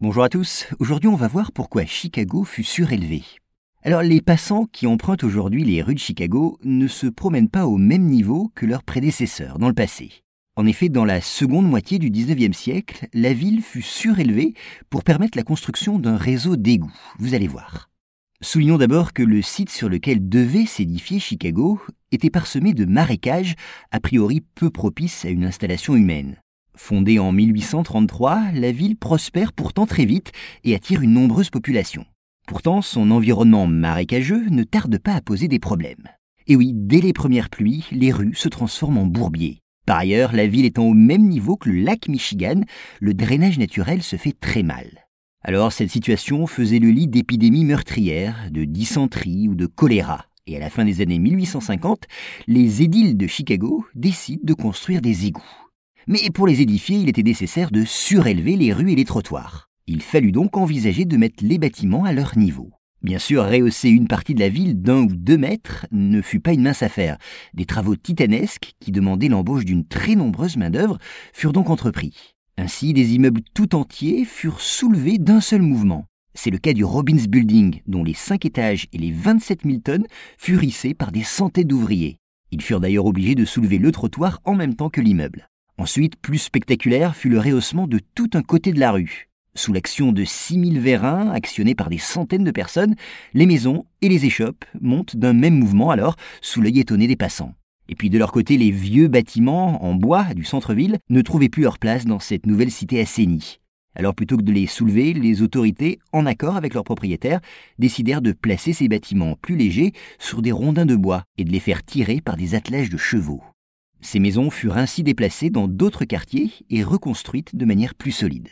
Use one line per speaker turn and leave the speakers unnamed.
Bonjour à tous, aujourd'hui on va voir pourquoi Chicago fut surélevé. Alors les passants qui empruntent aujourd'hui les rues de Chicago ne se promènent pas au même niveau que leurs prédécesseurs dans le passé. En effet, dans la seconde moitié du 19e siècle, la ville fut surélevée pour permettre la construction d'un réseau d'égouts, vous allez voir. Soulignons d'abord que le site sur lequel devait s'édifier Chicago était parsemé de marécages a priori peu propices à une installation humaine. Fondée en 1833, la ville prospère pourtant très vite et attire une nombreuse population. Pourtant, son environnement marécageux ne tarde pas à poser des problèmes. Et oui, dès les premières pluies, les rues se transforment en bourbiers. Par ailleurs, la ville étant au même niveau que le lac Michigan, le drainage naturel se fait très mal. Alors cette situation faisait le lit d'épidémies meurtrières, de dysenterie ou de choléra. Et à la fin des années 1850, les édiles de Chicago décident de construire des égouts. Mais pour les édifier, il était nécessaire de surélever les rues et les trottoirs. Il fallut donc envisager de mettre les bâtiments à leur niveau. Bien sûr, rehausser une partie de la ville d'un ou deux mètres ne fut pas une mince affaire. Des travaux titanesques, qui demandaient l'embauche d'une très nombreuse main-d'œuvre, furent donc entrepris. Ainsi, des immeubles tout entiers furent soulevés d'un seul mouvement. C'est le cas du Robbins Building, dont les cinq étages et les 27 000 tonnes furent hissés par des centaines d'ouvriers. Ils furent d'ailleurs obligés de soulever le trottoir en même temps que l'immeuble. Ensuite, plus spectaculaire fut le rehaussement de tout un côté de la rue. Sous l'action de 6000 vérins, actionnés par des centaines de personnes, les maisons et les échoppes montent d'un même mouvement alors, sous l'œil étonné des passants. Et puis de leur côté, les vieux bâtiments en bois du centre-ville ne trouvaient plus leur place dans cette nouvelle cité assainie. Alors plutôt que de les soulever, les autorités, en accord avec leurs propriétaires, décidèrent de placer ces bâtiments plus légers sur des rondins de bois et de les faire tirer par des attelages de chevaux. Ces maisons furent ainsi déplacées dans d'autres quartiers et reconstruites de manière plus solide.